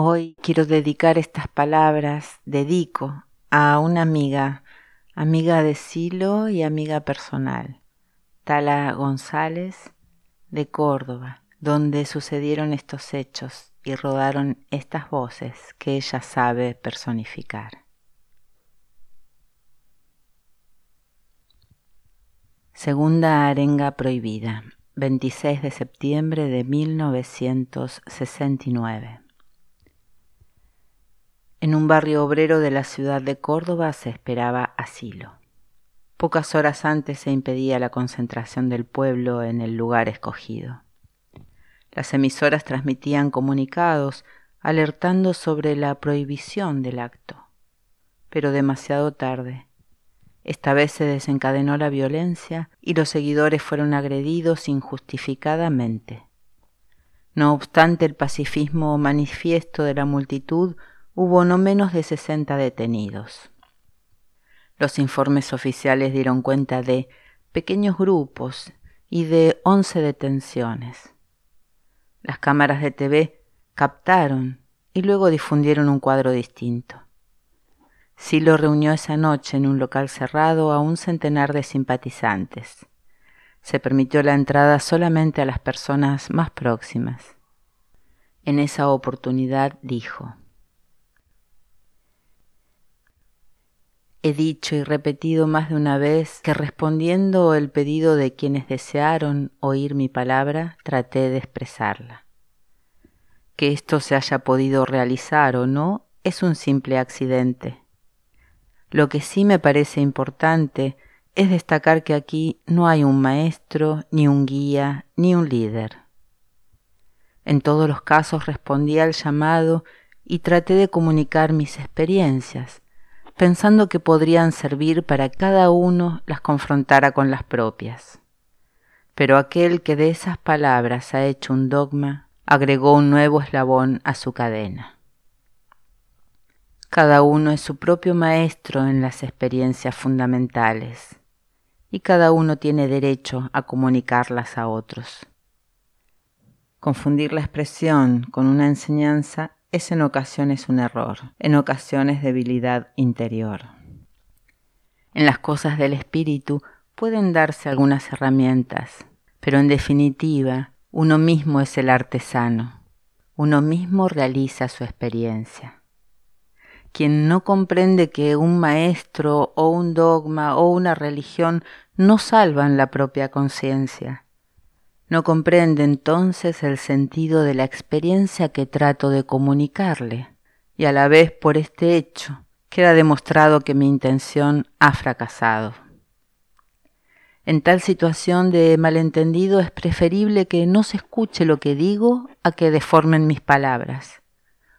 Hoy quiero dedicar estas palabras, dedico a una amiga, amiga de Silo y amiga personal, Tala González de Córdoba, donde sucedieron estos hechos y rodaron estas voces que ella sabe personificar. Segunda arenga prohibida, 26 de septiembre de 1969. En un barrio obrero de la ciudad de Córdoba se esperaba asilo. Pocas horas antes se impedía la concentración del pueblo en el lugar escogido. Las emisoras transmitían comunicados alertando sobre la prohibición del acto, pero demasiado tarde. Esta vez se desencadenó la violencia y los seguidores fueron agredidos injustificadamente. No obstante el pacifismo manifiesto de la multitud, hubo no menos de 60 detenidos. Los informes oficiales dieron cuenta de pequeños grupos y de 11 detenciones. Las cámaras de TV captaron y luego difundieron un cuadro distinto. Silo reunió esa noche en un local cerrado a un centenar de simpatizantes. Se permitió la entrada solamente a las personas más próximas. En esa oportunidad dijo, He dicho y repetido más de una vez que respondiendo el pedido de quienes desearon oír mi palabra, traté de expresarla. Que esto se haya podido realizar o no es un simple accidente. Lo que sí me parece importante es destacar que aquí no hay un maestro, ni un guía, ni un líder. En todos los casos respondí al llamado y traté de comunicar mis experiencias, pensando que podrían servir para cada uno las confrontara con las propias. Pero aquel que de esas palabras ha hecho un dogma, agregó un nuevo eslabón a su cadena. Cada uno es su propio maestro en las experiencias fundamentales y cada uno tiene derecho a comunicarlas a otros. Confundir la expresión con una enseñanza es en ocasiones un error, en ocasiones debilidad interior. En las cosas del espíritu pueden darse algunas herramientas, pero en definitiva uno mismo es el artesano, uno mismo realiza su experiencia. Quien no comprende que un maestro o un dogma o una religión no salvan la propia conciencia, no comprende entonces el sentido de la experiencia que trato de comunicarle, y a la vez por este hecho queda demostrado que mi intención ha fracasado. En tal situación de malentendido es preferible que no se escuche lo que digo a que deformen mis palabras,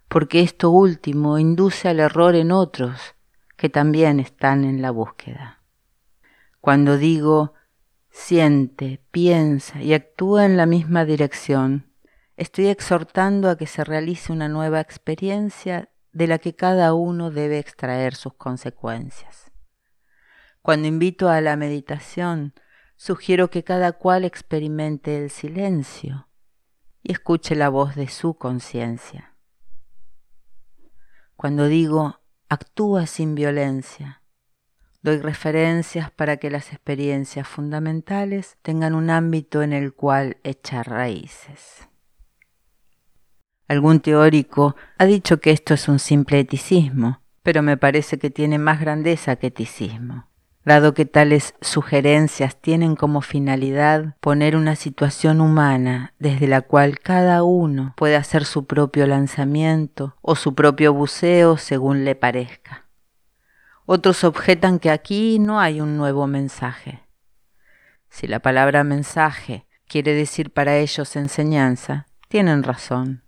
porque esto último induce al error en otros que también están en la búsqueda. Cuando digo siente, piensa y actúa en la misma dirección. Estoy exhortando a que se realice una nueva experiencia de la que cada uno debe extraer sus consecuencias. Cuando invito a la meditación, sugiero que cada cual experimente el silencio y escuche la voz de su conciencia. Cuando digo actúa sin violencia, Doy referencias para que las experiencias fundamentales tengan un ámbito en el cual echar raíces. Algún teórico ha dicho que esto es un simple eticismo, pero me parece que tiene más grandeza que eticismo, dado que tales sugerencias tienen como finalidad poner una situación humana desde la cual cada uno puede hacer su propio lanzamiento o su propio buceo según le parezca. Otros objetan que aquí no hay un nuevo mensaje. Si la palabra mensaje quiere decir para ellos enseñanza, tienen razón.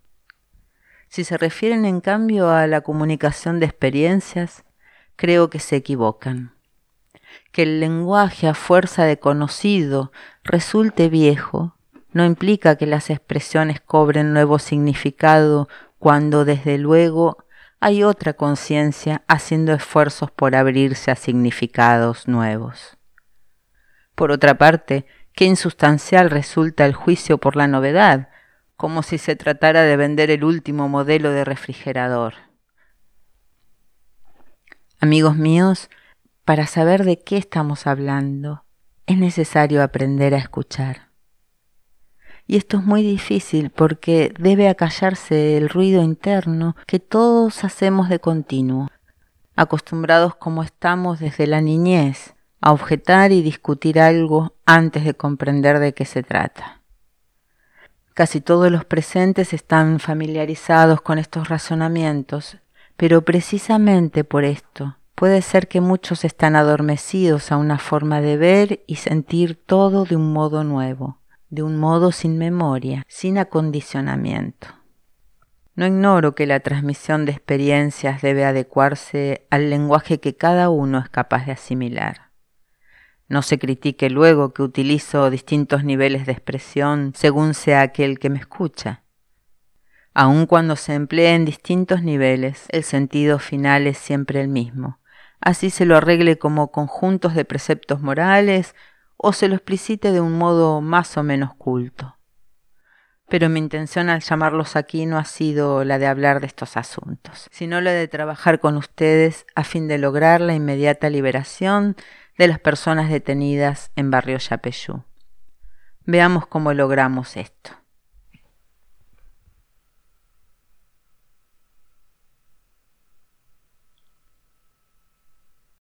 Si se refieren en cambio a la comunicación de experiencias, creo que se equivocan. Que el lenguaje a fuerza de conocido resulte viejo no implica que las expresiones cobren nuevo significado cuando desde luego hay otra conciencia haciendo esfuerzos por abrirse a significados nuevos. Por otra parte, qué insustancial resulta el juicio por la novedad, como si se tratara de vender el último modelo de refrigerador. Amigos míos, para saber de qué estamos hablando, es necesario aprender a escuchar. Y esto es muy difícil porque debe acallarse el ruido interno que todos hacemos de continuo, acostumbrados como estamos desde la niñez a objetar y discutir algo antes de comprender de qué se trata. Casi todos los presentes están familiarizados con estos razonamientos, pero precisamente por esto puede ser que muchos están adormecidos a una forma de ver y sentir todo de un modo nuevo, de un modo sin memoria, sin acondicionamiento. No ignoro que la transmisión de experiencias debe adecuarse al lenguaje que cada uno es capaz de asimilar. No se critique luego que utilizo distintos niveles de expresión según sea aquel que me escucha. Aun cuando se emplee en distintos niveles, el sentido final es siempre el mismo. Así se lo arregle como conjuntos de preceptos morales o se lo explicite de un modo más o menos culto. Pero mi intención al llamarlos aquí no ha sido la de hablar de estos asuntos, sino la de trabajar con ustedes a fin de lograr la inmediata liberación de las personas detenidas en Barrio Yapeyú. Veamos cómo logramos esto.